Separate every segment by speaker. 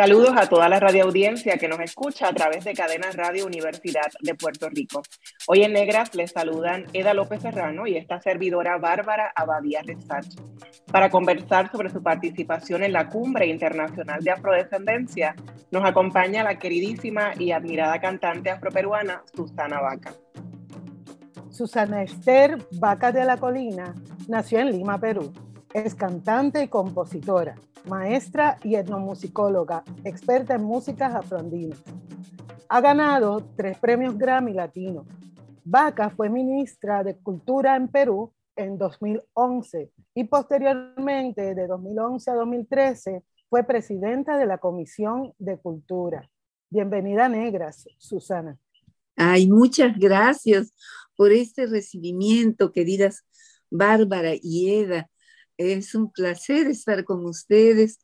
Speaker 1: Saludos a toda la radioaudiencia que nos escucha a través de Cadenas Radio Universidad de Puerto Rico. Hoy en Negras les saludan Eda López Serrano y esta servidora Bárbara Abadía Resach para conversar sobre su participación en la Cumbre Internacional de Afrodescendencia. Nos acompaña la queridísima y admirada cantante afroperuana Susana Vaca.
Speaker 2: Susana Esther Vaca de la Colina nació en Lima, Perú. Es cantante y compositora maestra y etnomusicóloga, experta en músicas afroandinas. Ha ganado tres premios Grammy Latino. Vaca fue ministra de Cultura en Perú en 2011 y posteriormente, de 2011 a 2013, fue presidenta de la Comisión de Cultura. Bienvenida Negras, Susana.
Speaker 3: Ay, muchas gracias por este recibimiento, queridas Bárbara y Eda. Es un placer estar con ustedes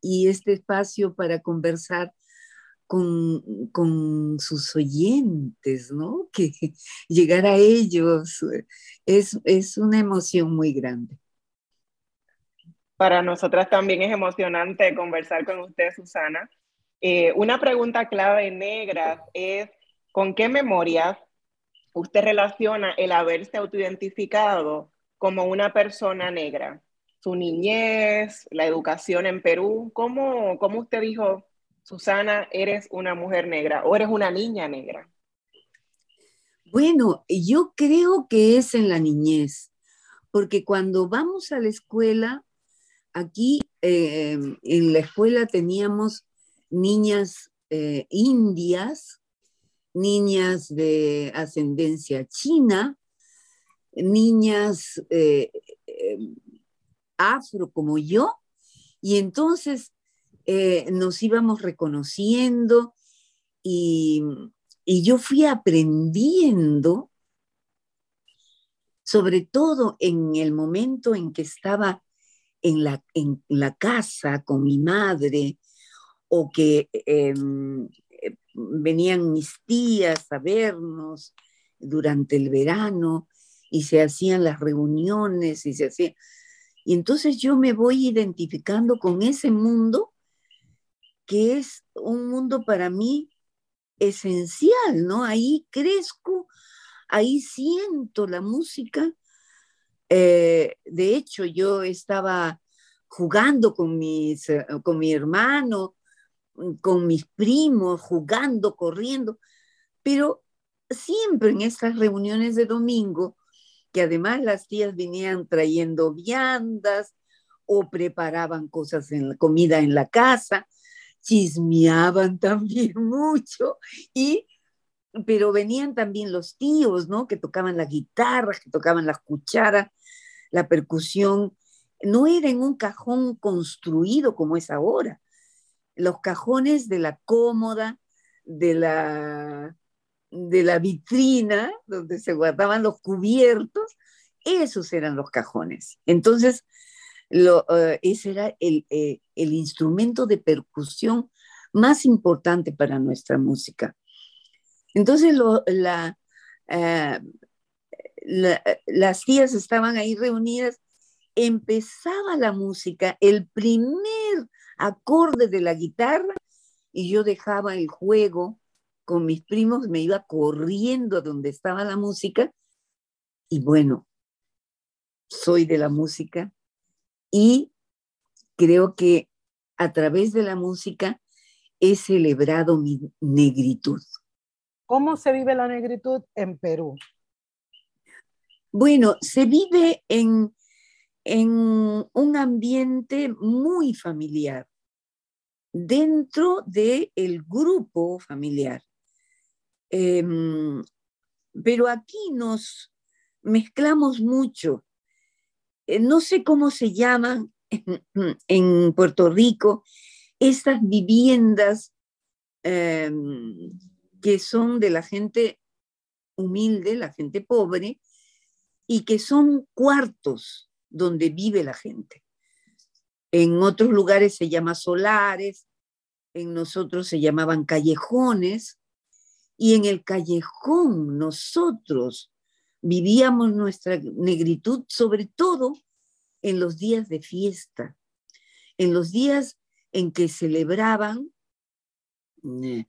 Speaker 3: y este espacio para conversar con, sus oyentes, ¿no? Que llegar a ellos es, es una emoción muy grande.
Speaker 1: Para nosotras también es emocionante conversar con usted, Susana. Eh, una pregunta clave negra es, ¿con qué memorias usted relaciona el haberse autoidentificado como una persona negra? Su niñez, la educación en Perú. ¿Cómo, ¿Cómo, usted dijo, Susana, eres una mujer negra o eres una niña negra?
Speaker 3: Bueno, yo creo que es en la niñez, porque cuando vamos a la escuela, aquí eh, en la escuela teníamos niñas eh, indias, niñas de ascendencia china, niñas eh, afro como yo, y entonces eh, nos íbamos reconociendo y, yo fui aprendiendo, sobre todo en el momento en que estaba en la, en la casa con mi madre o que em, venían mis tías a vernos durante el verano y se hacían las reuniones y se hacían y entonces yo me voy identificando con ese mundo que es un mundo para mí esencial, ¿no? Ahí crezco, ahí siento la música. Eh, de hecho, yo estaba jugando con, mis, eh, con mi hermano, con mis primos, jugando, corriendo, pero siempre en estas reuniones de domingo que además las tías venían trayendo viandas o preparaban cosas en la comida en la casa, chismeaban también mucho y pero venían también los tíos, ¿no? Que tocaban la guitarra, que tocaban las cucharas, la percusión. No era en un cajón construido como es ahora. Los cajones de la cómoda, de la de la vitrina donde se guardaban los cubiertos, esos eran los cajones. Entonces, eh, ese era el, eh, el, instrumento de percusión más importante para nuestra música. Entonces, eh, las tías estaban ahí reunidas, empezaba la música, el primer acorde de la guitarra, y yo dejaba el juego con mis primos, me iba corriendo a donde estaba la música y bueno, soy de la música y creo que a través de la música he celebrado mi negritud.
Speaker 2: ¿Cómo se vive la negritud en Perú?
Speaker 3: Bueno, se vive en, en un ambiente muy familiar, dentro del el grupo familiar. Em, pero aquí nos mezclamos mucho. Eh, no sé cómo se llaman en, Puerto Rico estas viviendas em, que son de la gente humilde, la gente pobre, y que son cuartos donde vive la gente. En otros lugares se llama solares, en nosotros se llamaban callejones, y en el callejón nosotros vivíamos nuestra negritud, sobre todo en los días de fiesta, en los días en que celebraban eh,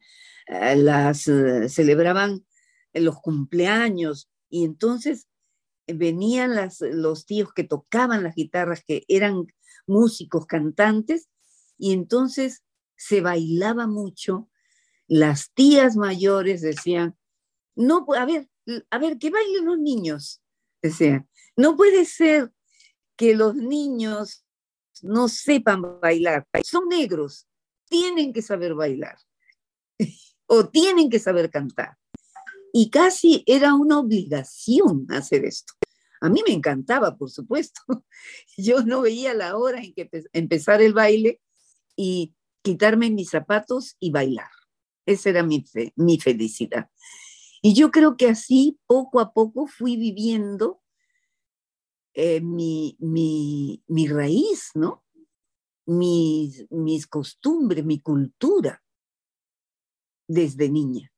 Speaker 3: las eh, celebraban los cumpleaños y entonces venían los tíos que tocaban las guitarras, que eran músicos, cantantes, y entonces se bailaba mucho. Las tías mayores decían, no, a ver, a ver, que bailen los niños. Decían, no puede ser que los niños no sepan bailar. Son negros, tienen que saber bailar o tienen que saber cantar. Y casi era una obligación hacer esto. A mí me encantaba, por supuesto. Yo no veía la hora en que empezar el baile y quitarme mis zapatos y bailar. Esa era mi, mi felicidad. Y yo creo que así, poco a poco, fui viviendo eh, mi, mi, mi, raíz, ¿no? Mis, mis costumbres, mi cultura desde niña.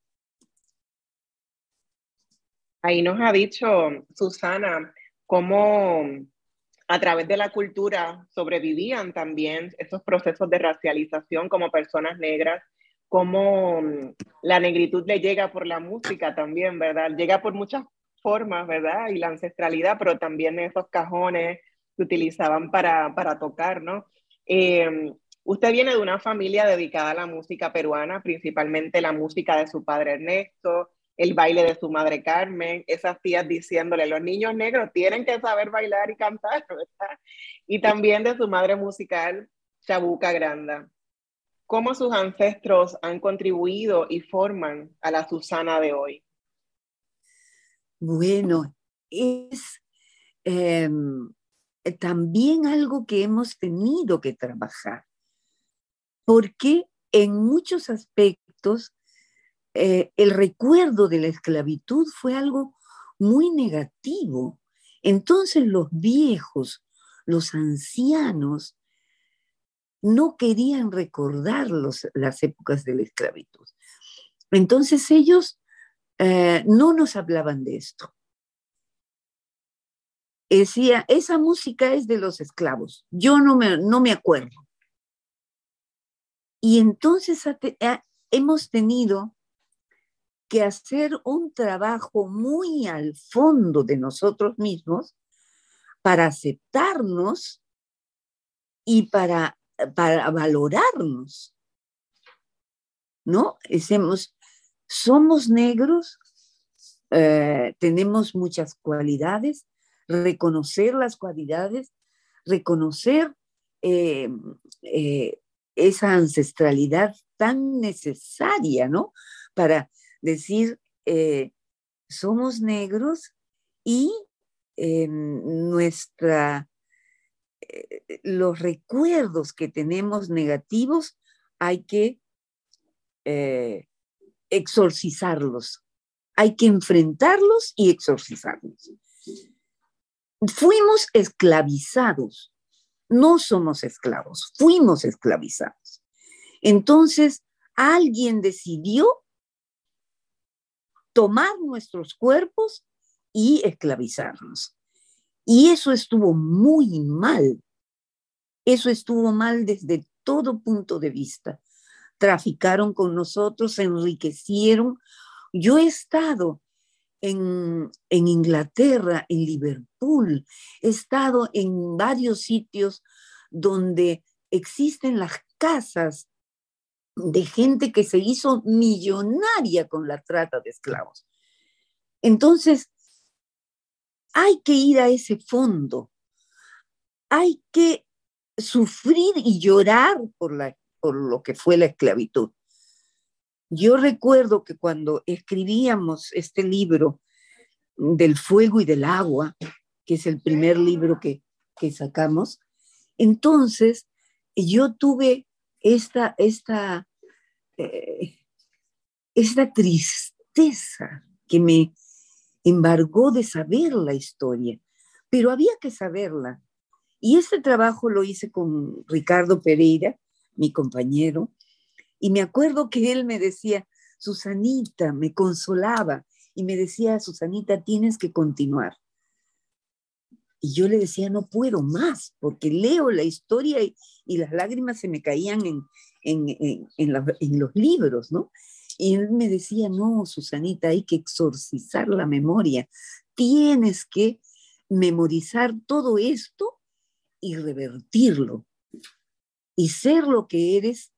Speaker 1: Ahí nos ha dicho Susana cómo a través de la cultura sobrevivían también esos procesos de racialización como personas negras, cómo la negritud le llega por la música también, ¿verdad? Llega por muchas formas, ¿verdad? Y la ancestralidad, pero también esos cajones que utilizaban para, para tocar, ¿no? Eh, usted viene de una familia dedicada a la música peruana, principalmente la música de su padre Ernesto, el baile de su madre Carmen, esas tías diciéndole, los niños negros tienen que saber bailar y cantar, ¿verdad? Y también de su madre musical, Chabuca Granda. ¿Cómo sus ancestros han contribuido y forman a la Susana de hoy?
Speaker 3: Bueno, es em, también algo que hemos tenido que trabajar, porque en muchos aspectos eh, el recuerdo de la esclavitud fue algo muy negativo. Entonces los viejos, los ancianos, no querían recordar las épocas de la esclavitud. Entonces ellos eh, no nos hablaban de esto. Decía, esa música es de los esclavos, yo no me, no me acuerdo. Y entonces hemos tenido que hacer un trabajo muy al fondo de nosotros mismos para aceptarnos y para, para valorarnos. ¿No? somos negros, eh, tenemos muchas cualidades, reconocer las cualidades, reconocer eh, eh, esa ancestralidad tan necesaria, ¿no? Para decir, somos negros y nuestra, los recuerdos que tenemos negativos hay que eh, exorcizarlos, hay que enfrentarlos y exorcizarlos. Fuimos esclavizados, no somos esclavos, fuimos esclavizados. Entonces, alguien decidió tomar nuestros cuerpos y esclavizarnos. Y eso estuvo muy mal. Eso estuvo mal desde todo punto de vista. Traficaron con nosotros, se enriquecieron. Yo he estado en, Inglaterra, en Liverpool, he estado en varios sitios donde existen las casas de gente que se hizo millonaria con la trata de esclavos. Entonces, hay que ir a ese fondo, hay que sufrir y llorar por, la, por lo que fue la esclavitud. Yo recuerdo que cuando escribíamos este libro del fuego y del agua, que es el primer libro que, que sacamos, entonces yo tuve esta, esta, eh, esta tristeza que me embargó de saber la historia, pero había que saberla. Y este trabajo lo hice con Ricardo Pereira, mi compañero, y me acuerdo que él me decía, Susanita, me consolaba y me decía, Susanita, tienes que continuar. Y yo le decía, no puedo más, porque leo la historia y, las lágrimas se me caían en, en, en, los libros, ¿no? Y él me decía, no, Susanita, hay que exorcizar la memoria. Tienes que memorizar todo esto y revertirlo. Y ser lo que eres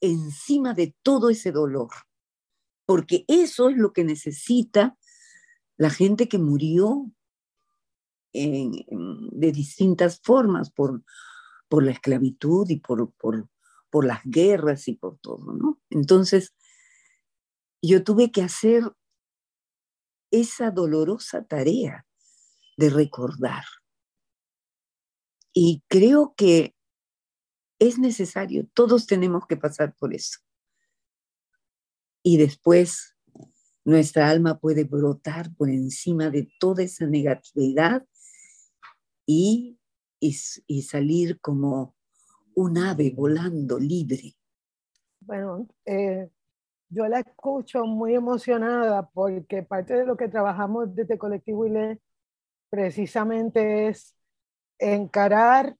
Speaker 3: encima de todo ese dolor, porque eso es lo que necesita la gente que murió de distintas formas por, por la esclavitud y por, por, por las guerras y por todo, ¿no? Entonces, yo tuve que hacer esa dolorosa tarea de recordar. Y creo que es necesario, todos tenemos que pasar por eso. Y después nuestra alma puede brotar por encima de toda esa negatividad y, y, salir como un ave volando libre.
Speaker 2: Bueno, eh, yo la escucho muy emocionada porque parte de lo que trabajamos desde Colectivo ILE precisamente es encarar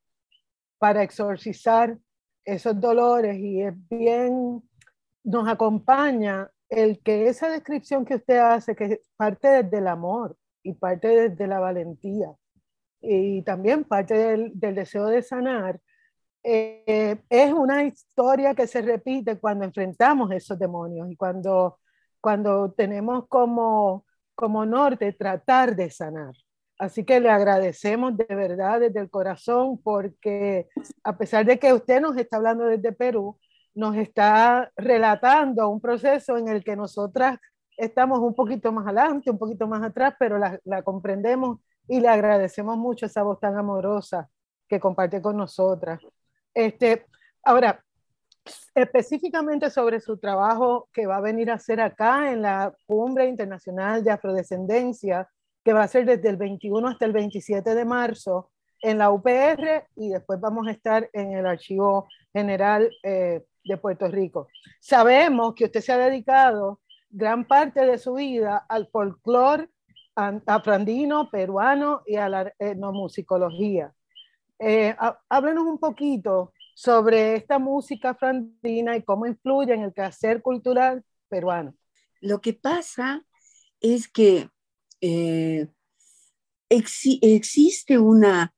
Speaker 2: para exorcizar esos dolores y es bien, nos acompaña el que esa descripción que usted hace, que parte desde el amor y parte desde la valentía y también parte del, deseo de sanar, eh, es una historia que se repite cuando enfrentamos esos demonios y cuando, cuando tenemos como, como norte tratar de sanar. Así que le agradecemos de verdad desde el corazón porque a pesar de que usted nos está hablando desde Perú, nos está relatando un proceso en el que nosotras estamos un poquito más adelante, un poquito más atrás, pero la, comprendemos y le agradecemos mucho esa voz tan amorosa que comparte con nosotras. Este, ahora, específicamente sobre su trabajo que va a venir a hacer acá en la Cumbre Internacional de Afrodescendencia, que va a ser desde el 21 hasta el 27 de marzo en la UPR y después vamos a estar en el Archivo General eh, de Puerto Rico. Sabemos que usted se ha dedicado gran parte de su vida al folclore afrandino, peruano y a la etnomusicología. Eh, háblenos un poquito sobre esta música afrandina y cómo influye en el quehacer cultural peruano.
Speaker 3: Lo que pasa es que eh, existe una,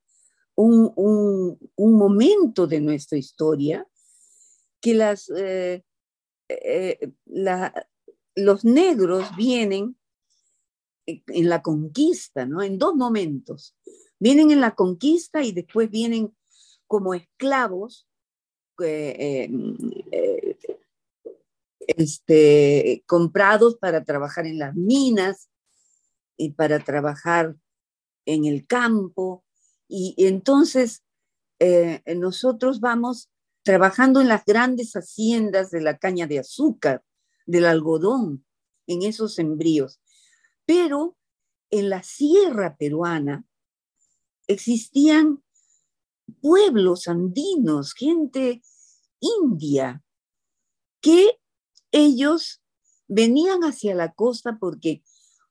Speaker 3: un, momento de nuestra historia que las, eh, eh, los negros vienen en la conquista, ¿no? En dos momentos. Vienen en la conquista y después vienen como esclavos este, comprados para trabajar en las minas y para trabajar en el campo. Y, entonces eh, nosotros vamos trabajando en las grandes haciendas de la caña de azúcar, del algodón, en esos sembríos. Pero en la sierra peruana existían pueblos andinos, gente india, que ellos venían hacia la costa porque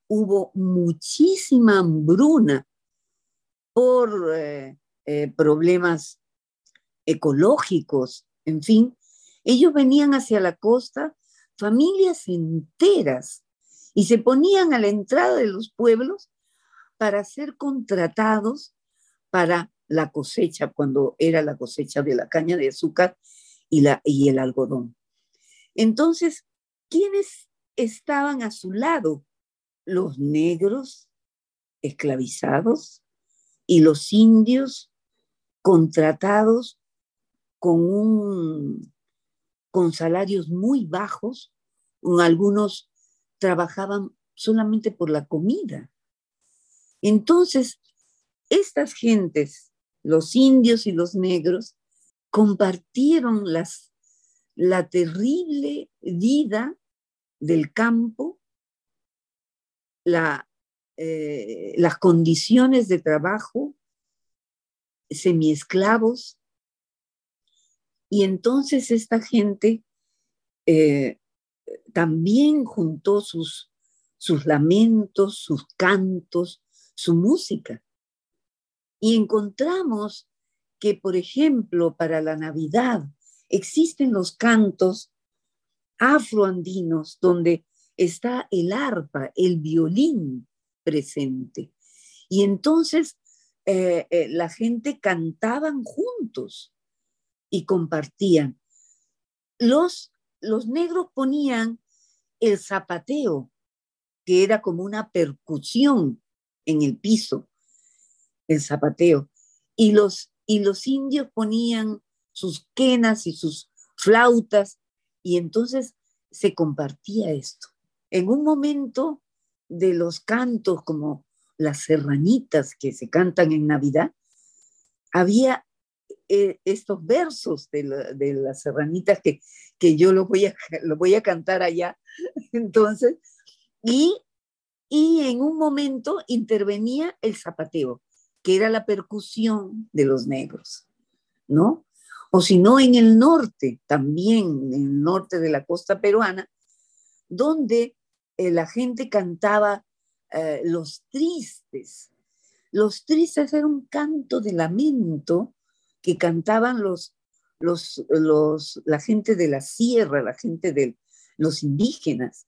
Speaker 3: hubo muchísima hambruna por eh, eh, problemas ecológicos, en fin. Ellos venían hacia la costa, familias enteras, y se ponían a la entrada de los pueblos para ser contratados para la cosecha, cuando era la cosecha de la caña de azúcar y, la, y el algodón. Entonces, ¿quiénes estaban a su lado? los negros esclavizados y los indios contratados con, un, con salarios muy bajos, algunos trabajaban solamente por la comida. Entonces, estas gentes, los indios y los negros, compartieron las, la terrible vida del campo, la, eh, las condiciones de trabajo, semiesclavos, y entonces esta gente eh, también juntó sus, sus lamentos, sus cantos, su música. Y encontramos que, por ejemplo, para la Navidad existen los cantos afroandinos donde está el arpa, el violín presente. Y entonces eh, eh, la gente cantaban juntos y compartían. Los, los negros ponían el zapateo, que era como una percusión en el piso, el zapateo. Y los, y los indios ponían sus quenas y sus flautas, y entonces se compartía esto. En un momento de los cantos como las serranitas que se cantan en Navidad, había eh, estos versos de, las serranitas que, que yo los voy, a, lo voy a cantar allá. Entonces, y, y en un momento intervenía el zapateo, que era la percusión de los negros, ¿no? O si no, en el norte, también en el norte de la costa peruana, donde eh, la gente cantaba eh, los tristes. Los tristes era un canto de lamento que cantaban los, los, los, la gente de la sierra, la gente de los indígenas,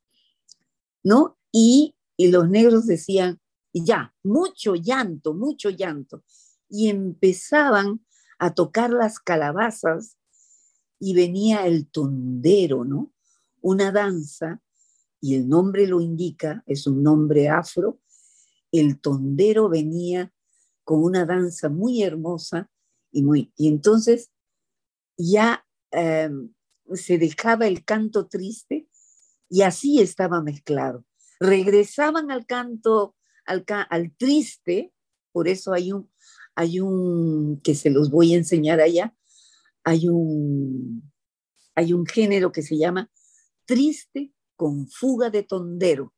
Speaker 3: ¿no? Y, y los negros decían, ya, mucho llanto, mucho llanto. Y empezaban a tocar las calabazas y venía el tondero, ¿no? Una danza, y el nombre lo indica, es un nombre afro. El tondero venía con una danza muy hermosa y, muy, y entonces ya em, se dejaba el canto triste y así estaba mezclado. Regresaban al canto, al, al triste, por eso hay un, hay un, que se los voy a enseñar allá, hay un, hay un género que se llama triste con fuga de tondero.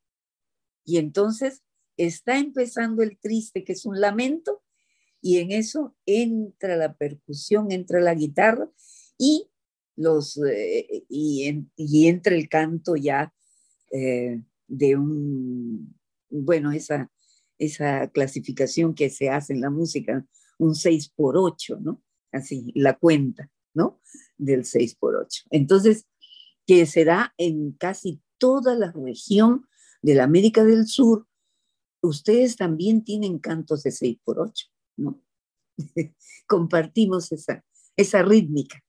Speaker 3: Y entonces está empezando el triste, que es un lamento, y en eso entra la percusión, entra la guitarra y, los, eh, y, y, entra el canto ya eh, de un, bueno, esa, esa clasificación que se hace en la música, un 6 por 8, ¿no? Así, la cuenta, ¿no? Del 6 por 8. Entonces, que se da en casi toda la región de la América del Sur, ustedes también tienen cantos de 6 por 8, ¿no? Compartimos esa, esa rítmica.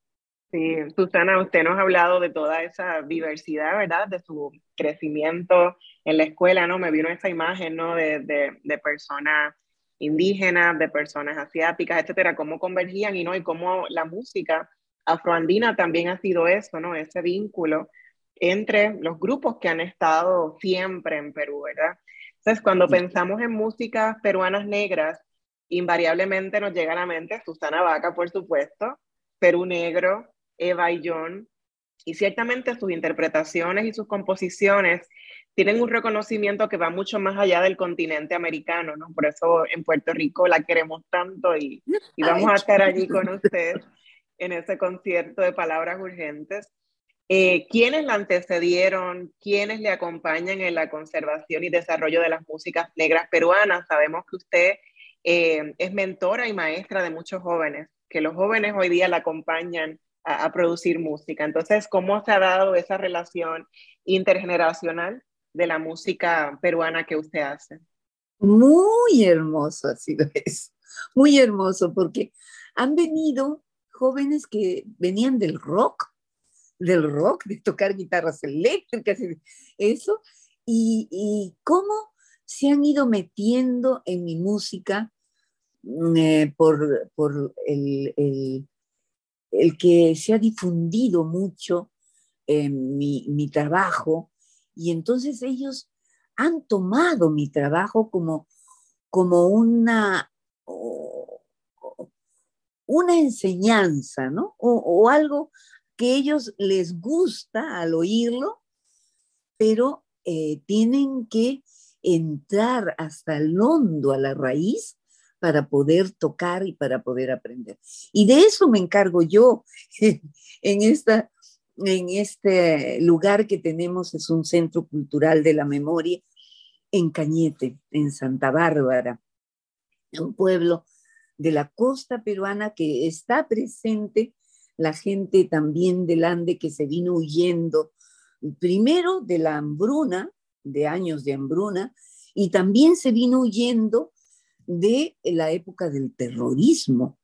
Speaker 1: Sí, Susana, usted nos ha hablado de toda esa diversidad, ¿verdad? De su crecimiento en la escuela, ¿no? Me vino esa imagen, ¿no? De, de, de personas indígenas, de personas asiáticas, etcétera, cómo convergían y, ¿no? Y cómo la música afroandina también ha sido eso, ¿no? Ese vínculo entre los grupos que han estado siempre en Perú, ¿verdad? Entonces, cuando pensamos en músicas peruanas negras, invariablemente nos llega a la mente Susana Vaca, por supuesto, Perú Negro, Eva y John, y ciertamente sus interpretaciones y sus composiciones tienen un reconocimiento que va mucho más allá del continente americano, ¿no? Por eso en Puerto Rico la queremos tanto y, y vamos a estar allí con usted en ese concierto de palabras urgentes. Eh, ¿Quiénes la antecedieron? ¿Quiénes le acompañan en la conservación y desarrollo de las músicas negras peruanas? Sabemos que usted eh, es mentora y maestra de muchos jóvenes que los jóvenes hoy día la acompañan a, producir música. Entonces, ¿cómo se ha dado esa relación intergeneracional de la música peruana que usted hace?
Speaker 3: Muy hermoso ha sido eso, muy hermoso, porque han venido jóvenes que venían del rock, del rock, de tocar guitarras eléctricas, eso, y, y cómo se han ido metiendo en mi música mm, eh, por, por el, el, que se ha difundido mucho mi, mi trabajo y entonces ellos han tomado mi trabajo como, como una, una enseñanza, ¿no? O, algo que ellos les gusta al oírlo, pero eh, tienen que entrar hasta el hondo, a la raíz, para poder tocar y para poder aprender. Y de eso me encargo yo en, esta, en este lugar que tenemos, es un centro cultural de la memoria en Cañete, en Santa Bárbara, un pueblo de la costa peruana que está presente la gente también del Ande que se vino huyendo, primero de la hambruna, de años de hambruna, y también se vino huyendo de la época del terrorismo.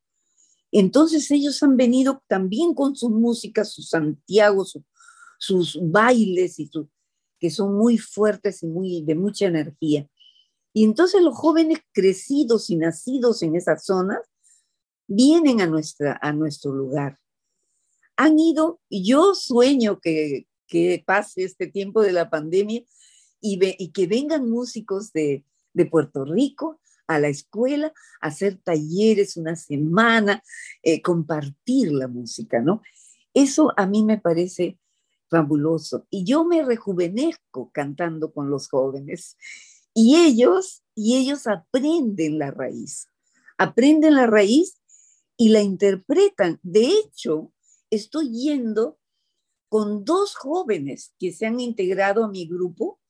Speaker 3: Entonces ellos han venido también con sus músicas, sus Santiago, sus bailes y que son muy fuertes y muy de mucha energía. Y entonces los jóvenes crecidos y nacidos en esas zonas vienen a, nuestra, a nuestro lugar. Han ido, yo sueño que, que pase este tiempo de la pandemia y, y que vengan músicos de, de, Puerto Rico a la escuela hacer talleres una semana, eh, compartir la música, ¿no? Eso a mí me parece fabuloso. Y yo me rejuvenezco cantando con los jóvenes. Y ellos, y ellos aprenden la raíz, aprenden la raíz y la interpretan. De hecho, estoy yendo con dos jóvenes que se han integrado a mi grupo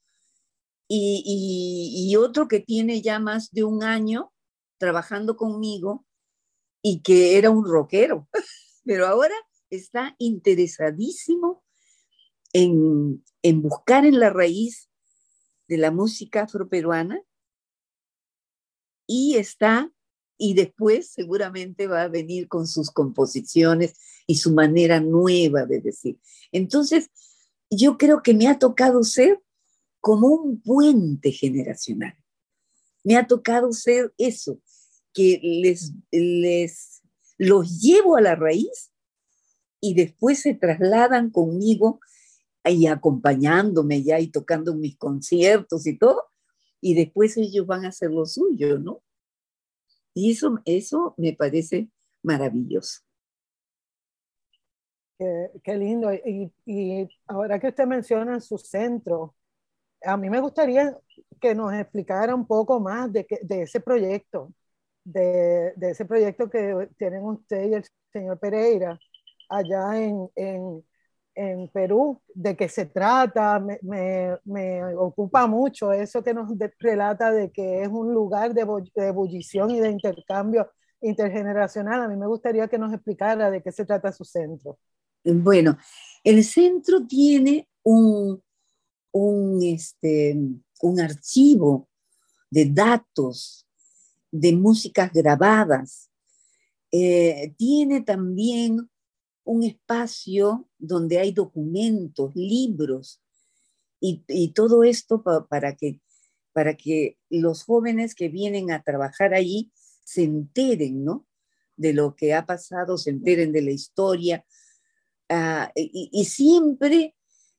Speaker 3: y, otro que tiene ya más de un año trabajando conmigo y que era un rockero, pero ahora está interesadísimo en, en buscar en la raíz de la música afroperuana y está, y después seguramente va a venir con sus composiciones y su manera nueva de decir. Entonces, yo creo que me ha tocado ser como un puente generacional. Me ha tocado ser eso, que les, les los llevo a la raíz y después se trasladan conmigo y acompañándome ya y tocando mis conciertos y todo, y después ellos van a hacer lo suyo, ¿no? Y eso, eso me parece maravilloso.
Speaker 2: Qué, lindo. Y, ahora que usted menciona su centro, a mí me gustaría que nos explicara un poco más de, de ese proyecto, de, de, ese proyecto que tienen usted y el señor Pereira allá en, en en Perú, de qué se trata, me, me, me, ocupa mucho eso que nos relata de que es un lugar de, de, ebullición y de intercambio intergeneracional. A mí me gustaría que nos explicara de qué se trata su centro.
Speaker 3: Bueno, el centro tiene un, un, este, un archivo de datos, de músicas grabadas. Eh, tiene también un espacio donde hay documentos, libros y, todo esto para, que, para que los jóvenes que vienen a trabajar allí se enteren, ¿no? De lo que ha pasado, se enteren de la historia. Ah, y, siempre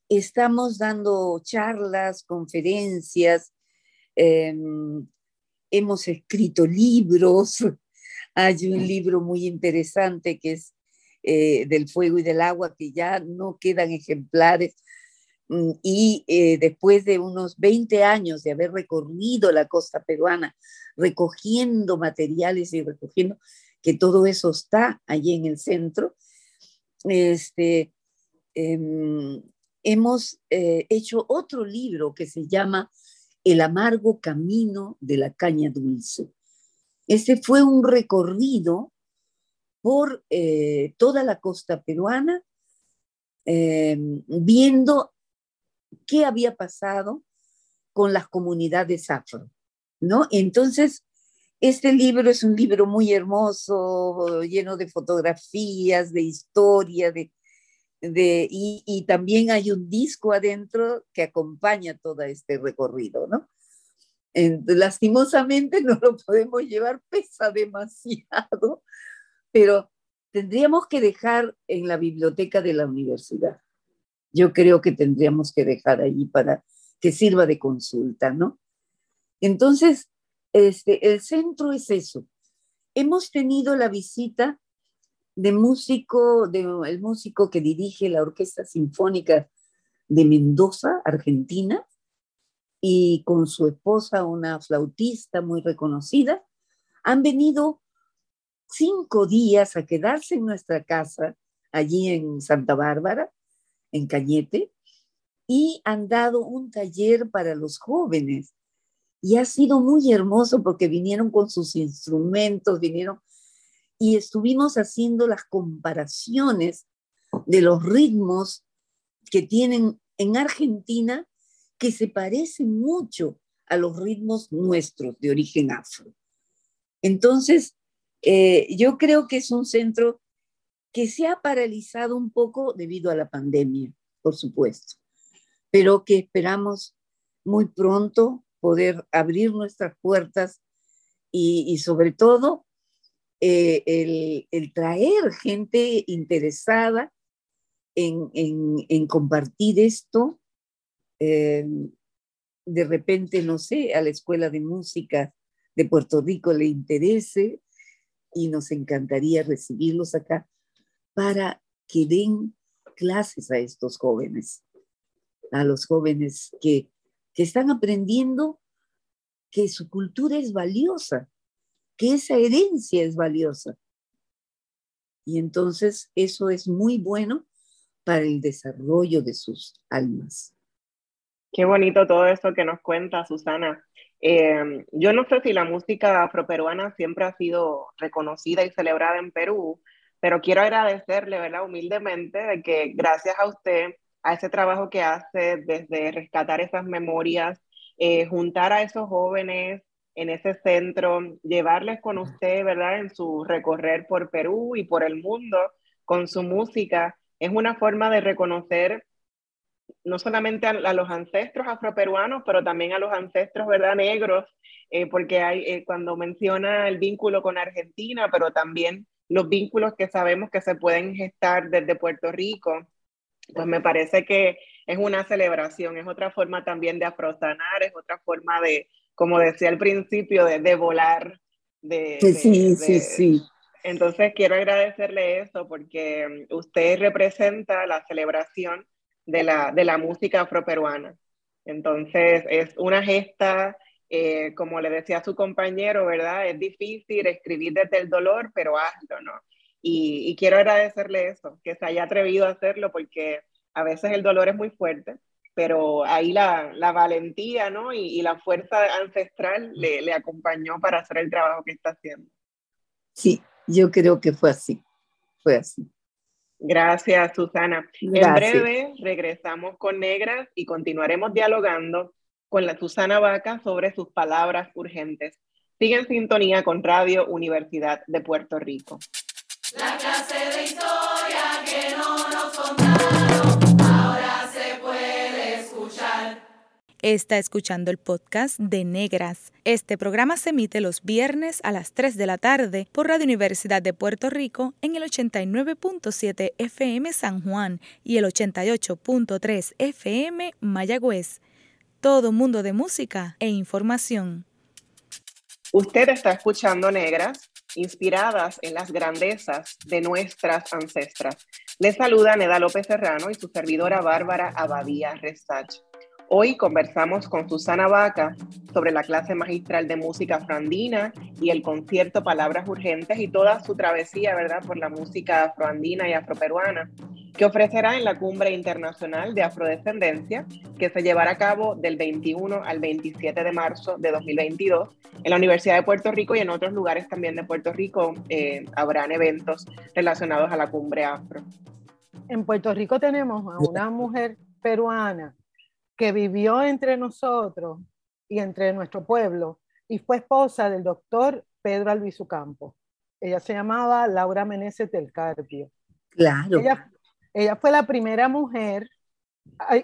Speaker 3: estamos dando charlas, conferencias, em, hemos escrito libros. Hay un libro muy interesante que es eh, del fuego y del agua, que ya no quedan ejemplares. Mm, y eh, después de unos 20 años de haber recorrido la costa peruana, recogiendo materiales y recogiendo, que todo eso está allí en el centro, este, em, hemos eh, hecho otro libro que se llama El amargo camino de la caña dulce. Este fue un recorrido por eh, toda la costa peruana, em, viendo qué había pasado con las comunidades afro, ¿no? Entonces, este libro es un libro muy hermoso, lleno de fotografías, de historia, de, de, y, también hay un disco adentro que acompaña todo este recorrido, ¿no? lastimosamente no lo podemos llevar, pesa demasiado, pero tendríamos que dejar en la biblioteca de la universidad. Yo creo que tendríamos que dejar allí para que sirva de consulta, ¿no? Entonces, este, el centro es eso. Hemos tenido la visita de músico, de, el músico que dirige la Orquesta Sinfónica de Mendoza, Argentina, y con su esposa, una flautista muy reconocida, han venido cinco días a quedarse en nuestra casa, allí en Santa Bárbara, en Cañete, y han dado un taller para los jóvenes. Y ha sido muy hermoso porque vinieron con sus instrumentos, vinieron y estuvimos haciendo las comparaciones de los ritmos que tienen en Argentina que se parecen mucho a los ritmos nuestros de origen afro. Entonces, eh, yo creo que es un centro que se ha paralizado un poco debido a la pandemia, por supuesto, pero que esperamos muy pronto poder abrir nuestras puertas y sobre todo eh, el, traer gente interesada en, compartir esto, eh, de repente, no sé, a la Escuela de Música de Puerto Rico le interese y nos encantaría recibirlos acá para que den clases a estos jóvenes, a los jóvenes que, que están aprendiendo que su cultura es valiosa, que esa herencia es valiosa. Y entonces eso es muy bueno para el desarrollo de sus almas.
Speaker 1: Qué bonito todo eso que nos cuenta Susana. Eh, yo no sé si la música afroperuana siempre ha sido reconocida y celebrada en Perú, pero quiero agradecerle, ¿verdad? Humildemente, de que gracias a usted, a ese trabajo que hace desde rescatar esas memorias, eh, juntar a esos jóvenes en ese centro, llevarles con usted, ¿verdad? En su recorrer por Perú y por el mundo con su música. Es una forma de reconocer no solamente a, los ancestros afroperuanos, pero también a los ancestros, ¿verdad? Negros, eh, porque hay, eh, cuando menciona el vínculo con Argentina, pero también los vínculos que sabemos que se pueden gestar desde Puerto Rico, pues me parece que es una celebración, es otra forma también de afrosanar, es otra forma de, como decía al principio, de, volar. De,
Speaker 3: sí, sí, sí.
Speaker 1: Entonces quiero agradecerle eso porque mm, usted representa la celebración de la, de la música afroperuana. Entonces es una gesta, eh, como le decía a su compañero, ¿verdad? Es difícil escribir desde el dolor, pero hazlo, ¿no? Y, y quiero agradecerle eso, que se haya atrevido a hacerlo porque a veces el dolor es muy fuerte pero ahí la, la valentía ¿no? y, y, la fuerza ancestral le, le, acompañó para hacer el trabajo que está haciendo.
Speaker 3: Sí, yo creo que fue así, fue así.
Speaker 1: Gracias, Susana. En breve regresamos con Negras y continuaremos dialogando con la Susana Vaca sobre sus palabras urgentes. Sigue en sintonía con Radio Universidad de Puerto Rico. La clase de historia que no nos contaron.
Speaker 4: Está escuchando el podcast de Negras. Este programa se emite los viernes a las 3 de la tarde por Radio Universidad de Puerto Rico en el 89.7 FM San Juan y el 88.3 FM Mayagüez. Todo mundo de música e información.
Speaker 1: Usted está escuchando Negras, inspiradas en las grandezas de nuestras ancestras. Les saluda Neda López Serrano y su servidora Bárbara Abadía Resach. Hoy conversamos con Susana Vaca sobre la clase magistral de música afroandina y el concierto Palabras Urgentes y toda su travesía, ¿verdad?, por la música afroandina y afroperuana, que ofrecerá en la Cumbre Internacional de Afrodescendencia, que se llevará a cabo del 21 al 27 de marzo de 2022 en la Universidad de Puerto Rico y en otros lugares también de Puerto Rico eh, habrán eventos relacionados a la Cumbre Afro.
Speaker 2: En Puerto Rico tenemos a una mujer peruana que vivió entre nosotros y entre nuestro pueblo y fue esposa del doctor Pedro Albizu Campo. Ella se llamaba Laura Meneses del Carpio.
Speaker 3: Claro.
Speaker 2: Ella, ella fue la primera mujer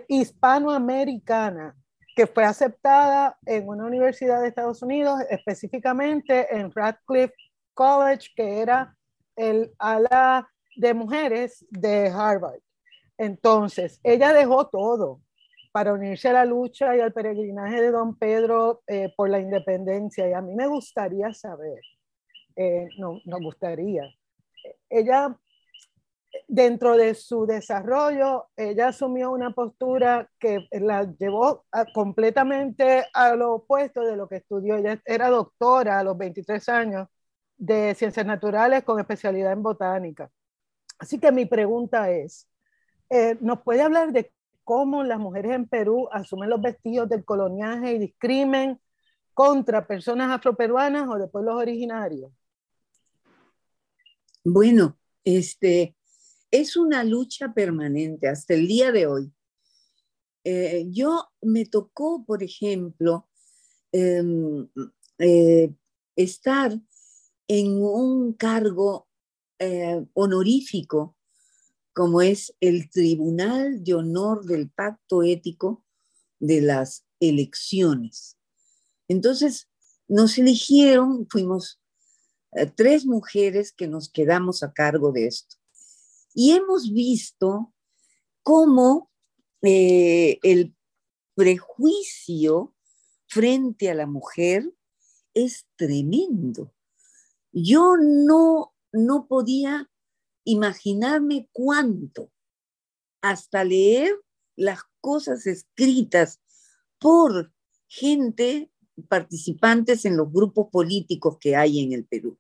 Speaker 2: hispanoamericana que fue aceptada en una universidad de Estados Unidos, específicamente en Radcliffe College, que era el ala de mujeres de Harvard. Entonces, ella dejó todo para unirse a la lucha y al peregrinaje de Don Pedro eh, por la independencia. Y a mí me gustaría saber, eh, no, nos gustaría, ella dentro de su desarrollo, ella asumió una postura que la llevó completamente a lo opuesto de lo que estudió. Ella era doctora a los 23 años de ciencias naturales con especialidad en botánica. Así que mi pregunta es, eh, ¿nos puede hablar de cómo las mujeres en Perú asumen los vestidos del coloniaje y discrimen contra personas afroperuanas o de pueblos originarios?
Speaker 3: Bueno, este, es una lucha permanente hasta el día de hoy. Eh, yo me tocó, por ejemplo, em, eh, estar en un cargo eh, honorífico como es el Tribunal de Honor del Pacto Ético de las Elecciones. Entonces, nos eligieron, fuimos tres mujeres que nos quedamos a cargo de esto. Y hemos visto cómo eh, el prejuicio frente a la mujer es tremendo. Yo no, no podía imaginarme cuánto hasta leer las cosas escritas por gente participantes en los grupos políticos que hay en el Perú,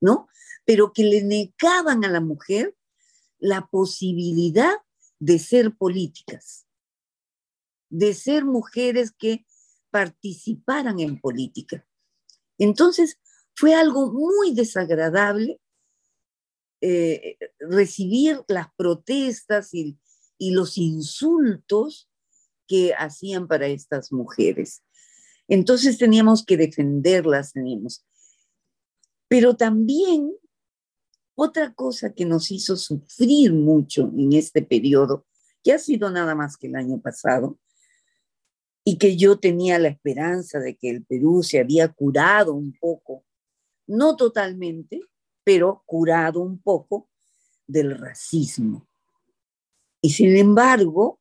Speaker 3: ¿no? Pero que le negaban a la mujer la posibilidad de ser políticas, de ser mujeres que participaran en política. Entonces, fue algo muy desagradable eh, recibir las protestas y, y los insultos que hacían para estas mujeres. Entonces teníamos que defenderlas, teníamos. Pero también otra cosa que nos hizo sufrir mucho en este periodo, que ha sido nada más que el año pasado, y que yo tenía la esperanza de que el Perú se había curado un poco, no totalmente, pero curado un poco del racismo. Y sin embargo,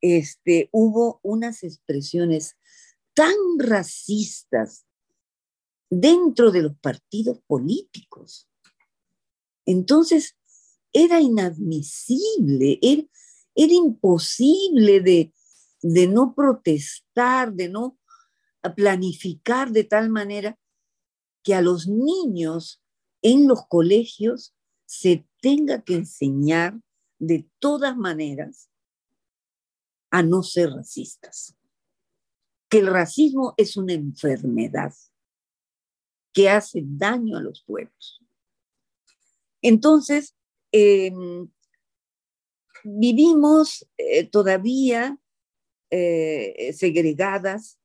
Speaker 3: este, hubo unas expresiones tan racistas dentro de los partidos políticos entonces, era inadmisible, era, imposible de, de no protestar, de no planificar de tal manera que a los niños en los colegios se tenga que enseñar de todas maneras a no ser racistas. Que el racismo es una enfermedad que hace daño a los pueblos. Entonces, em, vivimos eh, todavía eh, segregadas.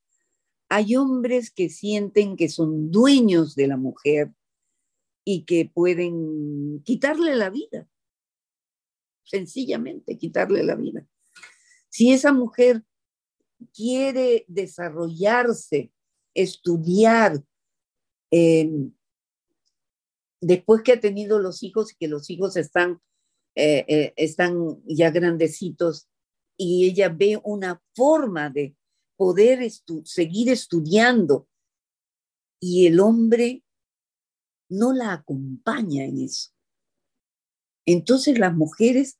Speaker 3: Hay hombres que sienten que son dueños de la mujer y que pueden quitarle la vida, sencillamente quitarle la vida. Si esa mujer quiere desarrollarse, estudiar, después que ha tenido los hijos y que los hijos están, eh, eh, están ya grandecitos y ella ve una forma de poder seguir estudiando y el hombre no la acompaña en eso. Entonces las mujeres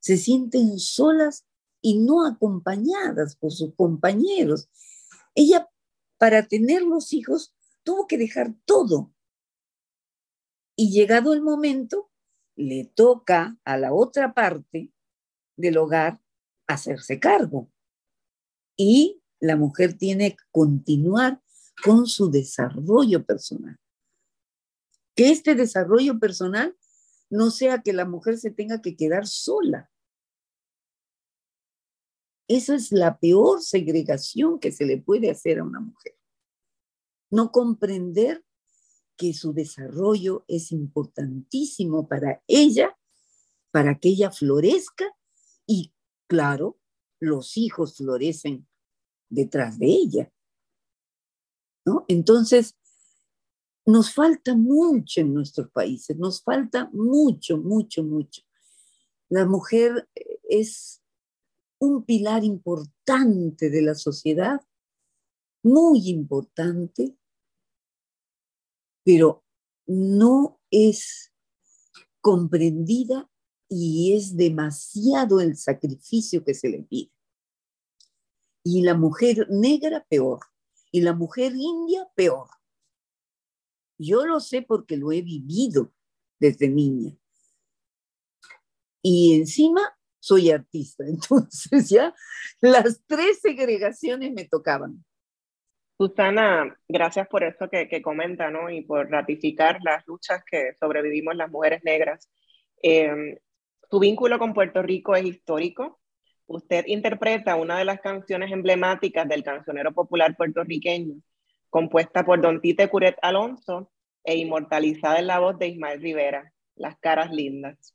Speaker 3: se sienten solas y no acompañadas por sus compañeros. Ella, para tener los hijos, tuvo que dejar todo y llegado el momento, le toca a la otra parte del hogar hacerse cargo. Y la mujer tiene que continuar con su desarrollo personal. Que este desarrollo personal no sea que la mujer se tenga que quedar sola. Esa es la peor segregación que se le puede hacer a una mujer. No comprender que su desarrollo es importantísimo para ella, para que ella florezca y, claro, los hijos florecen detrás de ella. ¿no? Entonces, nos falta mucho en nuestros países, nos falta mucho, mucho, mucho. La mujer es un pilar importante de la sociedad, muy importante, pero no es comprendida y es demasiado el sacrificio que se le pide. Y la mujer negra peor, y la mujer india peor. Yo lo sé porque lo he vivido desde niña. Y encima soy artista, entonces ya las tres segregaciones me tocaban.
Speaker 5: Susana, gracias por eso que, que comenta, ¿no? Y por ratificar las luchas que sobrevivimos las mujeres negras. Eh, su vínculo con Puerto Rico es histórico. Usted interpreta una de las canciones emblemáticas del cancionero popular puertorriqueño, compuesta por Don Tite Curet Alonso e inmortalizada en la voz de Ismael Rivera, Las caras lindas.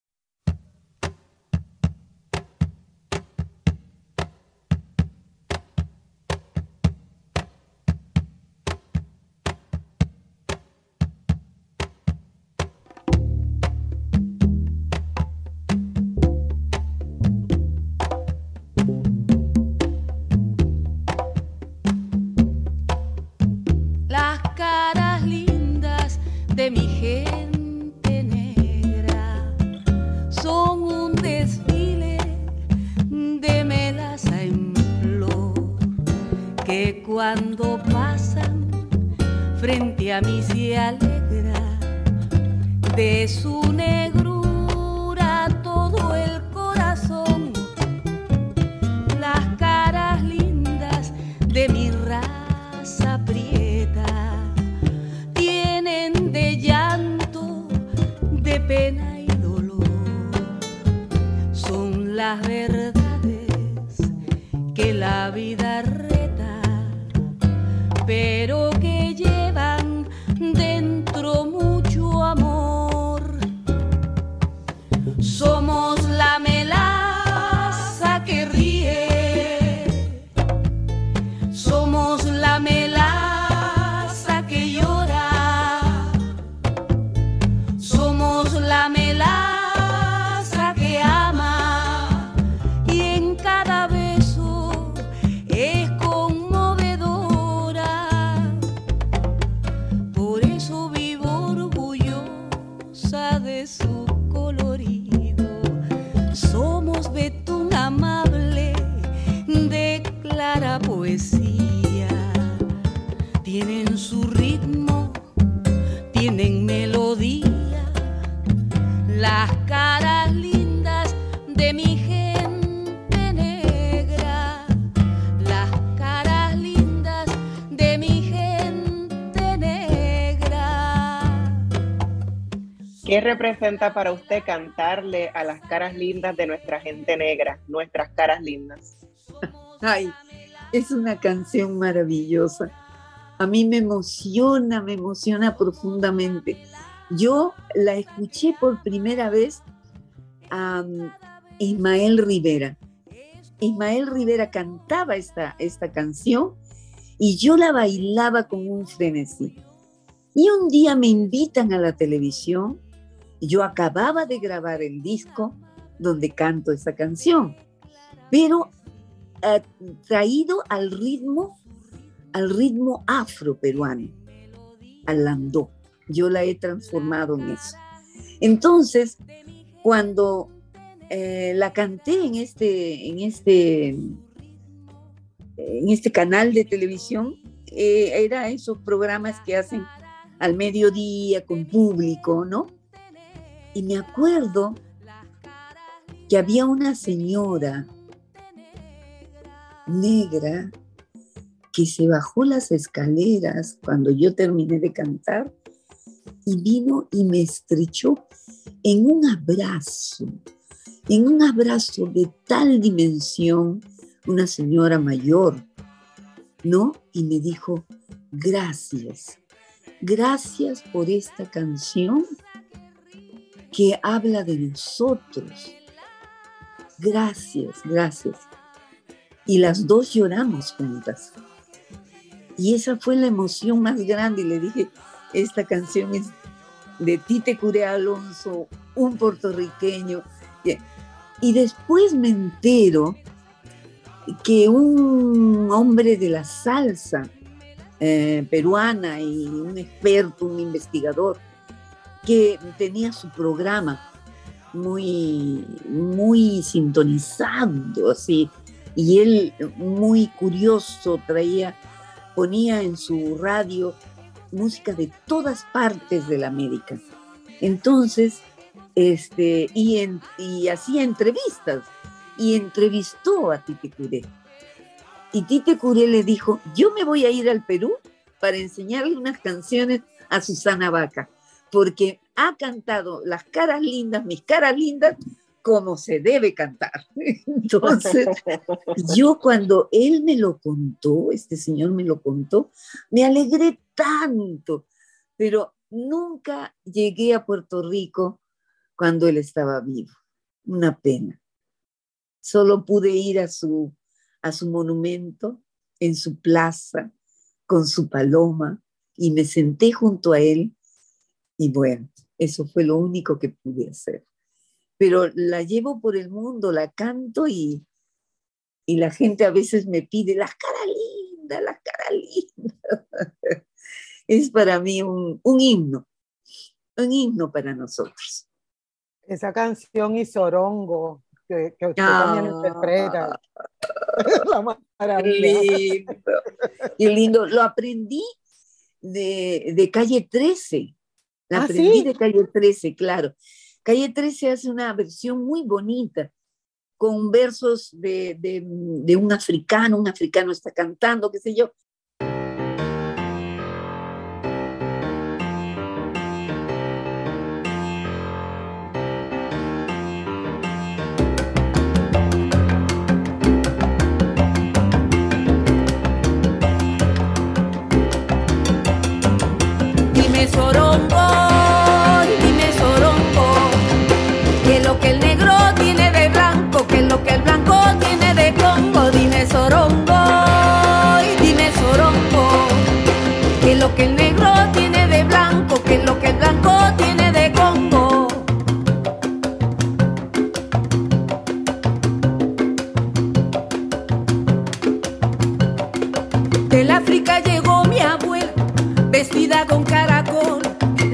Speaker 5: su colorido. Somos Betún amable de clara poesía. Tienen su ritmo, tienen melodía. La ¿Qué representa para usted cantarle a las caras lindas de nuestra gente negra, nuestras caras lindas?
Speaker 3: Ay, es una canción maravillosa. A mí me emociona, me emociona profundamente. Yo la escuché por primera vez a um, Ismael Rivera. Ismael Rivera cantaba esta, esta canción y yo la bailaba con un frenesí. Y un día me invitan a la televisión yo acababa de grabar el disco donde canto esa canción, pero eh, traído al ritmo, al ritmo afro-peruano, al landó. Yo la he transformado en eso. Entonces, cuando eh, la canté en este, en este, en este canal de televisión, eh, era esos programas que hacen al mediodía con público, ¿no? Y me acuerdo que había una señora negra que se bajó las escaleras cuando yo terminé de cantar y vino y me estrechó en un abrazo, en un abrazo de tal dimensión, una señora mayor, ¿no? Y me dijo, gracias, gracias por esta canción que habla de nosotros. Gracias, gracias. y las dos lloramos juntas. Y esa fue la emoción más grande. Y le dije, esta canción es de Tite Curé Alonso, un puertorriqueño. Y después me entero que un hombre de la salsa eh, peruana y un experto, un investigador, que tenía su programa muy, muy sintonizado, así, y él muy curioso traía, ponía en su radio música de todas partes de la América. Entonces, este, y, en, y hacía entrevistas, y entrevistó a Tite Curé. Y Tite Curé le dijo, yo me voy a ir al Perú para enseñarle unas canciones a Susana Vaca, porque ha cantado las caras lindas, mis caras lindas, como se debe cantar. Entonces, yo cuando él me lo contó, este señor me lo contó, me alegré tanto, pero nunca llegué a Puerto Rico cuando él estaba vivo. Una pena. Solo pude ir a su, a su monumento, en su plaza, con su paloma, y me senté junto a él. Y bueno, eso fue lo único que pude hacer pero la llevo por el mundo, la canto y, y la gente a veces me pide, las caras lindas, las caras lindas. es para mí un, un, himno, un himno para nosotros.
Speaker 2: Esa canción y Sorongo, que, que usted también ah. interpreta.
Speaker 3: la lindo. Qué lindo. Lo aprendí de, de Calle 13. La ¿Ah, aprendí de Calle 13, claro. Calle 13 hace una versión muy bonita, con versos de, de un africano, un africano está cantando, qué sé yo,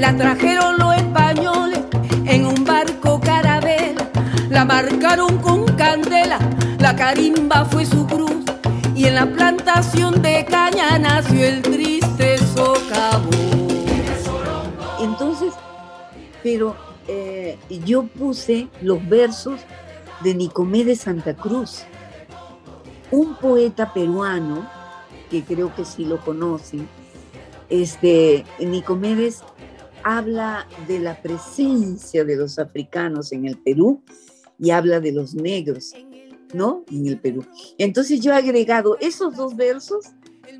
Speaker 5: trajeron los españoles en un barco carabela, la marcaron con candela, la carimba fue su cruz y en la plantación de caña nació el triste socavón.
Speaker 3: Entonces, pero eh, yo puse los versos de Nicomé de Santa Cruz, un poeta peruano que creo que sí lo conocen. Este, Nicomedes habla de la presencia de los africanos en el Perú y habla de los negros, ¿no? En el Perú. Entonces yo he agregado esos dos versos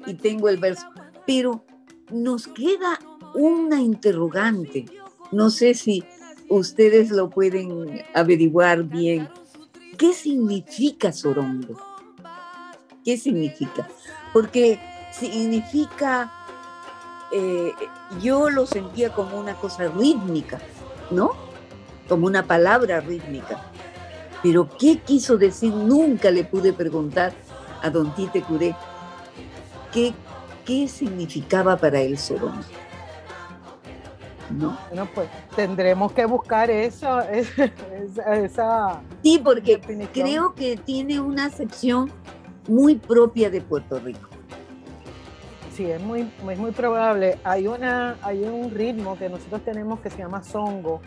Speaker 3: y tengo el verso, pero nos queda una interrogante. No sé si ustedes lo pueden averiguar bien. ¿Qué significa sorongo? ¿Qué significa? Porque significa eh, yo lo sentía como una cosa rítmica, ¿no? Como una palabra rítmica. Pero ¿qué quiso decir? Nunca le pude preguntar a don Tite Curé qué, qué significaba para él Sorón.
Speaker 2: ¿No? Bueno, pues tendremos que buscar eso, esa,
Speaker 3: Sí, porque creo que tiene una acepción muy propia de Puerto Rico
Speaker 2: sí, es muy, es muy probable. Hay, una, hay un ritmo que nosotros tenemos que se llama songo.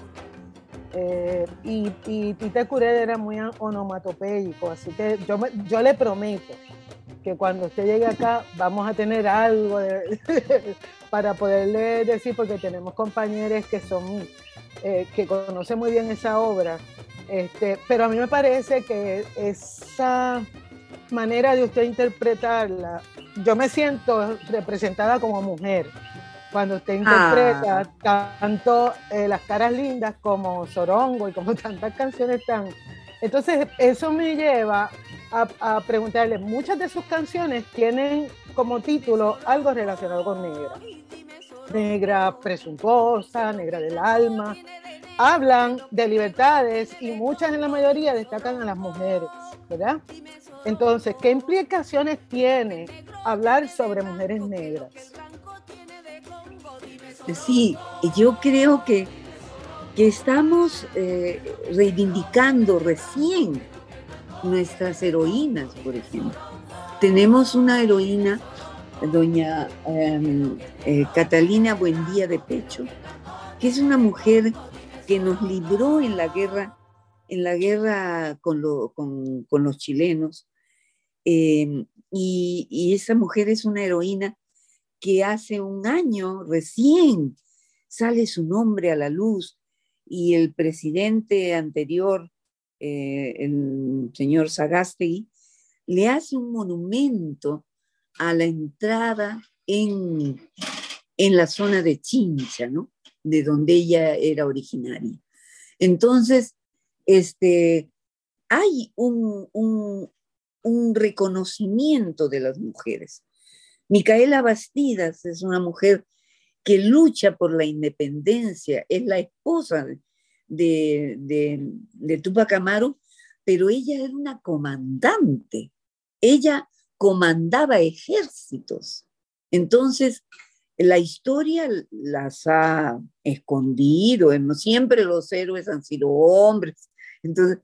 Speaker 2: Eh, y, y Tite Curet era muy onomatopeico, así que yo, yo le prometo que cuando usted llegue acá vamos a tener algo para poderle decir, porque tenemos compañeros que son, eh, que conocen muy bien esa obra, este, pero a mí me parece que esa manera de usted interpretarla yo me siento representada como mujer cuando usted interpreta ah. tanto eh, Las Caras Lindas como Sorongo y como tantas canciones tan... Entonces, eso me lleva a, preguntarle, muchas de sus canciones tienen como título algo relacionado con negra. Negra presuntuosa, negra del alma. Hablan de libertades y muchas en la mayoría destacan a las mujeres, ¿verdad? Entonces, ¿qué implicaciones tiene hablar sobre mujeres negras?
Speaker 3: Sí, yo creo que, que estamos eh, reivindicando recién nuestras heroínas, por ejemplo. Tenemos una heroína, doña em, eh, Catalina Buendía de Pecho, que es una mujer que nos libró en la guerra, en la guerra con, los chilenos. Em, y, esa mujer es una heroína que hace un año recién sale su nombre a la luz y el presidente anterior eh, el señor Sagastegui, le hace un monumento a la entrada en, en la zona de Chincha, ¿no? De donde ella era originaria. Entonces, este, hay un, un, un reconocimiento de las mujeres. Micaela Bastidas es una mujer que lucha por la independencia, es la esposa de, de, Tupac Amaru, pero ella era una comandante. Ella comandaba ejércitos. Entonces, la historia las ha escondido, siempre los héroes han sido hombres. Entonces,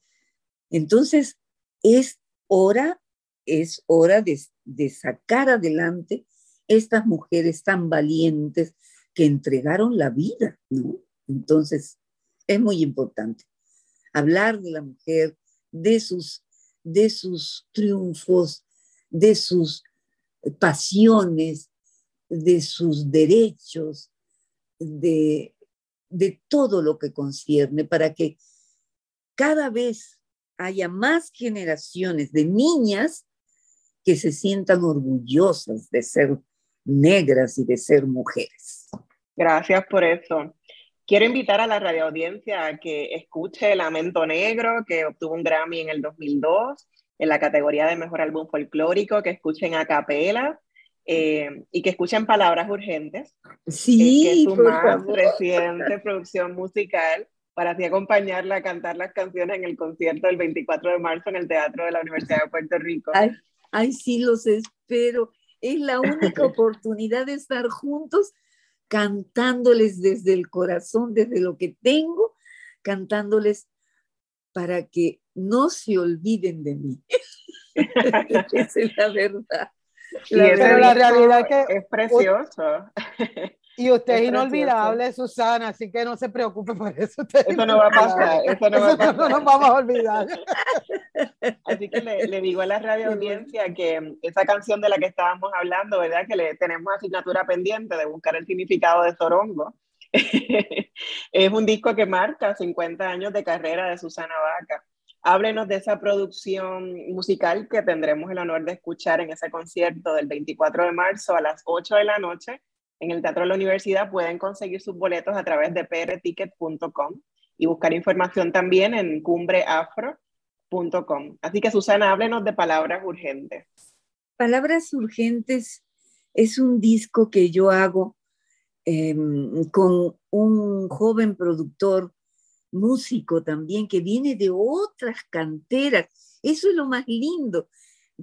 Speaker 3: entonces es hora, es hora de, sacar adelante estas mujeres tan valientes que entregaron la vida, ¿no? Entonces, es muy importante. Hablar de la mujer, de sus, de sus triunfos, de sus pasiones, de sus derechos, de, de todo lo que concierne, para que cada vez haya más generaciones de niñas que se sientan orgullosas de ser negras y de ser mujeres.
Speaker 1: Gracias por eso. Quiero invitar a la radio audiencia a que escuche Lamento Negro, que obtuvo un Grammy en el 2002 en la categoría de Mejor Álbum Folclórico, que escuchen a capela eh, y que escuchen Palabras Urgentes,
Speaker 3: sí,
Speaker 1: que es su más reciente producción musical, para así acompañarla a cantar las canciones en el concierto del 24 de marzo en el Teatro de la Universidad de Puerto Rico.
Speaker 3: Ay, ay sí, los espero. Es la única oportunidad de estar juntos cantándoles desde el corazón, desde lo que tengo, cantándoles para que no se olviden de mí. Esa es la verdad.
Speaker 1: pero la realidad que es precioso.
Speaker 2: Y usted es, inolvidable, Susana, así que no se preocupe por eso.
Speaker 1: eso no va a pasar, eso no va a pasar.
Speaker 2: No nos vamos a olvidar.
Speaker 1: Así que le, digo a la radio audiencia que esa canción de la que estábamos hablando, ¿verdad? Que le tenemos asignatura pendiente de buscar el significado de Sorongo. es un disco que marca 50 años de carrera de Susana Vaca. Háblenos de esa producción musical que tendremos el honor de escuchar en ese concierto del 24 de marzo a las 8 de la noche en el Teatro de la Universidad. Pueden conseguir sus boletos a través de prticket.com y buscar información también en cumbreafro.com. Así que Susana, háblenos de Palabras Urgentes.
Speaker 3: Palabras Urgentes es un disco que yo hago em, con un joven productor, músico también, que viene de otras canteras. Eso es lo más lindo,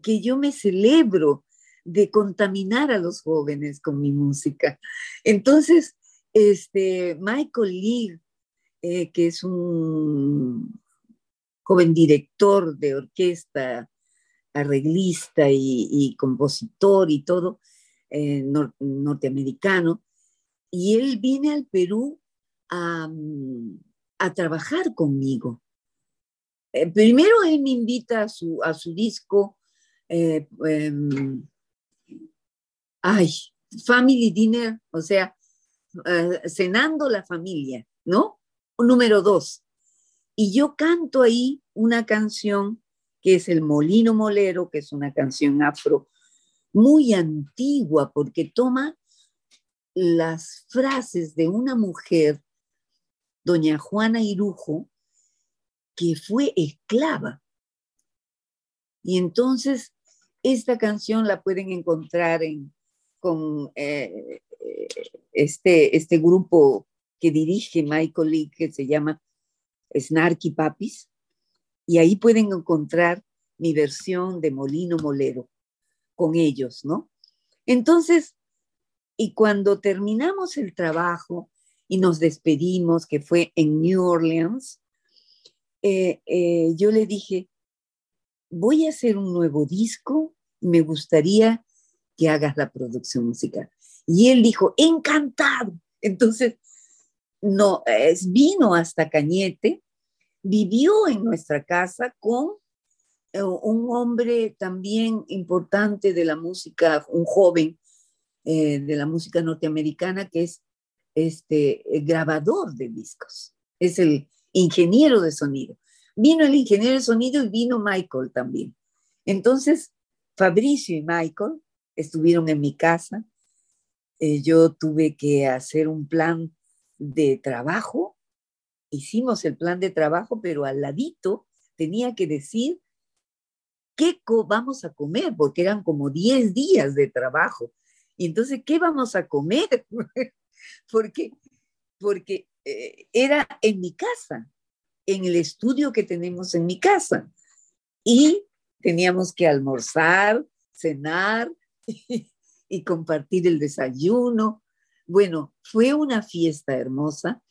Speaker 3: que yo me celebro de contaminar a los jóvenes con mi música. Entonces, este, Michael Lee, eh, que es un joven director de orquesta, arreglista y, compositor y todo, eh, norteamericano, y él viene al Perú a, trabajar conmigo. Eh, primero él me invita a su, a su disco em, ay, family dinner, o sea, eh, cenando la familia, ¿no? Número dos. Y yo canto ahí una canción que es El Molino Molero, que es una canción afro muy antigua porque toma las frases de una mujer, doña Juana Irujo, que fue esclava Y entonces, esta canción la pueden encontrar en, con eh, este, este grupo que dirige Michael Lee, que se llama Snarky Papis, y ahí pueden encontrar mi versión de Molino Molero con ellos, ¿no? Entonces, y cuando terminamos el trabajo y nos despedimos, que fue en New Orleans, eh, eh, yo le dije, voy a hacer un nuevo disco, me gustaría que hagas la producción musical. Y él dijo, encantado. Entonces, no, vino hasta Cañete, vivió en nuestra casa con eh, un hombre también importante de la música, un joven eh, de la música norteamericana que es este grabador de discos, es el ingeniero de sonido. Vino el ingeniero de sonido y vino Michael también. Entonces, Fabricio y Michael estuvieron en mi casa. Eh, yo tuve que hacer un plan de trabajo. Hicimos el plan de trabajo, pero al ladito tenía que decir qué vamos a comer, porque eran como 10 días de trabajo. Y entonces, ¿qué vamos a comer? porque porque eh, era en mi casa, en el estudio que tenemos en mi casa. Y teníamos que almorzar, cenar y compartir el desayuno. Bueno, fue una fiesta hermosa.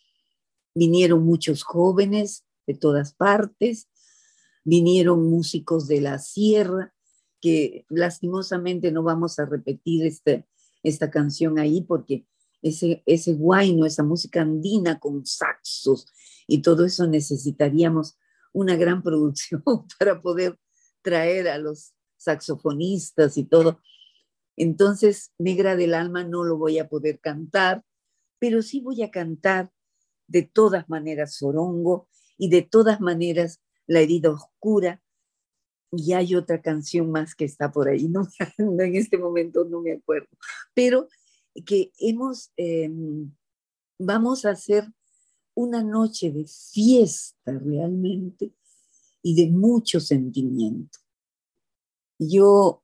Speaker 3: Vinieron muchos jóvenes de todas partes, vinieron músicos de la sierra, que lastimosamente no vamos a repetir este, esta canción ahí porque ese, ese guayno, esa música andina con saxos y todo eso necesitaríamos una gran producción para poder traer a los saxofonistas y todo. Entonces, Negra del Alma no lo voy a poder cantar, pero sí voy a cantar de todas maneras Sorongo y de todas maneras La herida oscura. Y hay otra canción más que está por ahí, no, en este momento no me acuerdo, pero que hemos, em, vamos a hacer una noche de fiesta realmente y de mucho sentimiento. Yo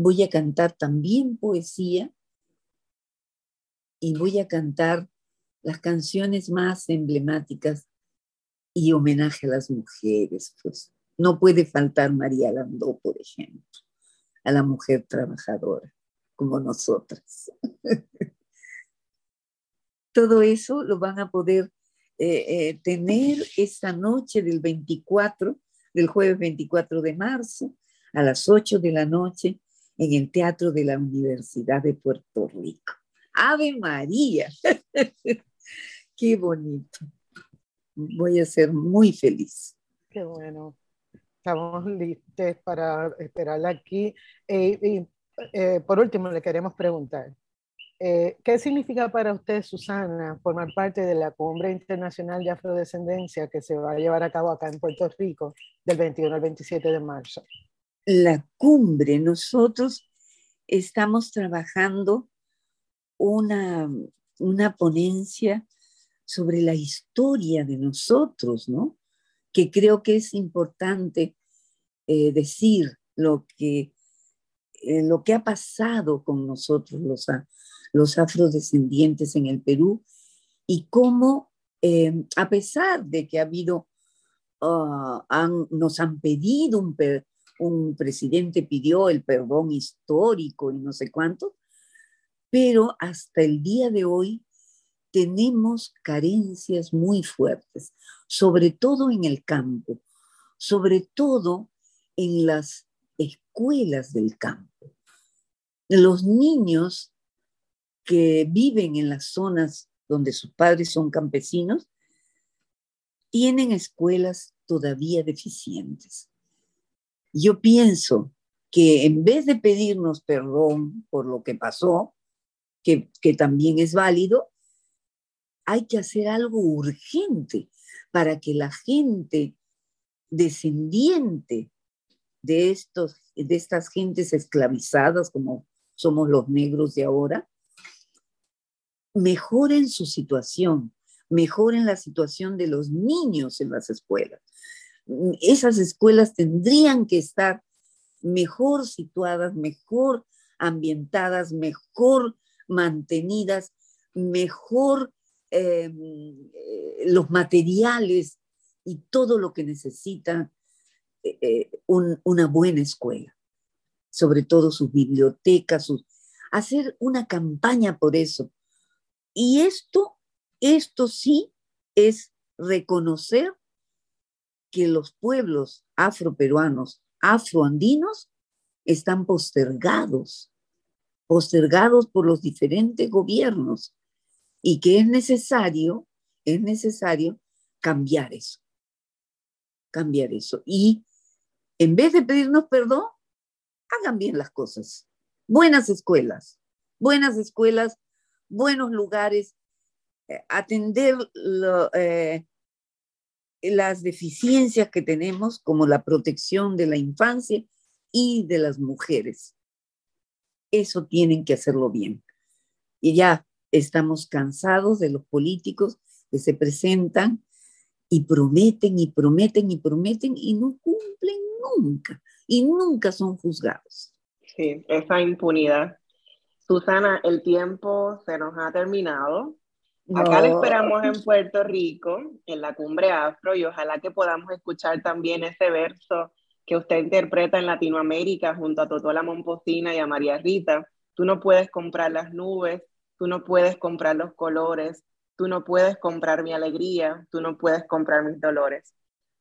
Speaker 3: voy a cantar también poesía y voy a cantar las canciones más emblemáticas y homenaje a las mujeres. Pues no puede faltar María Landó, por ejemplo, a la mujer trabajadora como nosotras. Todo eso lo van a poder eh, eh, tener esta noche del 24, del jueves 24 de marzo, a las 8 de la noche en el Teatro de la Universidad de Puerto Rico. Ave María, qué bonito. Voy a ser muy feliz.
Speaker 2: Qué bueno. Estamos listos para esperarla aquí. Eh, y eh, por último, le queremos preguntar, eh, ¿qué significa para usted, Susana, formar parte de la Cumbre Internacional de Afrodescendencia que se va a llevar a cabo acá en Puerto Rico del 21 al 27 de marzo?
Speaker 3: La cumbre, nosotros estamos trabajando una, una ponencia sobre la historia de nosotros, ¿no? Que creo que es importante eh, decir lo que, eh, lo que ha pasado con nosotros, los, los afrodescendientes en el Perú, y cómo, eh, a pesar de que ha habido, ah, nos han pedido un, un presidente pidió el perdón histórico y no sé cuánto, pero hasta el día de hoy tenemos carencias muy fuertes, sobre todo en el campo, sobre todo en las escuelas del campo. Los niños que viven en las zonas donde sus padres son campesinos tienen escuelas todavía deficientes. Yo pienso que en vez de pedirnos perdón por lo que pasó, que, también es válido, hay que hacer algo urgente para que la gente descendiente de, estos, de estas gentes esclavizadas, como somos los negros de ahora, mejoren su situación, mejoren la situación de los niños en las escuelas esas escuelas tendrían que estar mejor situadas, mejor ambientadas, mejor mantenidas, mejor em, eh, los materiales y todo lo que necesita eh, eh, una buena escuela, sobre todo sus bibliotecas, hacer una campaña por eso. Y esto, esto sí es reconocer que los pueblos afroperuanos, afroandinos, están postergados, postergados por los diferentes gobiernos y que es necesario, es necesario cambiar eso, cambiar eso. Y en vez de pedirnos perdón, hagan bien las cosas. Buenas escuelas, buenas escuelas, buenos lugares, eh, atender eh, las deficiencias que tenemos, como la protección de la infancia y de las mujeres. Eso tienen que hacerlo bien. Y ya estamos cansados de los políticos que se presentan y prometen y prometen y prometen y no cumplen nunca y nunca son juzgados.
Speaker 1: Sí, esa impunidad. Susana, el tiempo se nos ha terminado. Acá le esperamos en Puerto Rico, en la cumbre afro, y ojalá que podamos escuchar también ese verso que usted interpreta en Latinoamérica junto a Totola Momposina y a María Rita. Tú no puedes comprar las nubes, tú no puedes comprar los colores, tú no puedes comprar mi alegría, tú no puedes comprar mis dolores.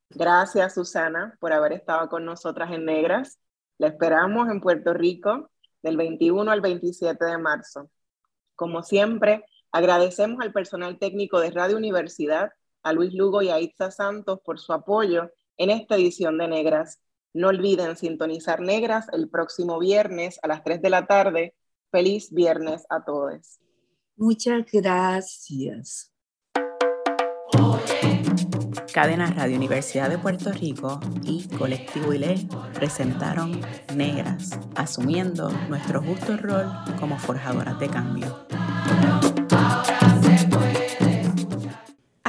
Speaker 1: Gracias, Susana, por haber estado con nosotras en Negras. La esperamos en Puerto Rico del 21 al 27 de marzo. Como siempre, Agradecemos al personal técnico de Radio Universidad, a Luis Lugo y a Itza Santos por su apoyo en esta edición de Negras. No olviden sintonizar Negras el próximo viernes a las 3 de la tarde. Feliz viernes a todos.
Speaker 3: Muchas gracias.
Speaker 4: Cadena Radio Universidad de Puerto Rico y Colectivo ILE presentaron Negras, asumiendo nuestro justo rol como forjadoras de cambio.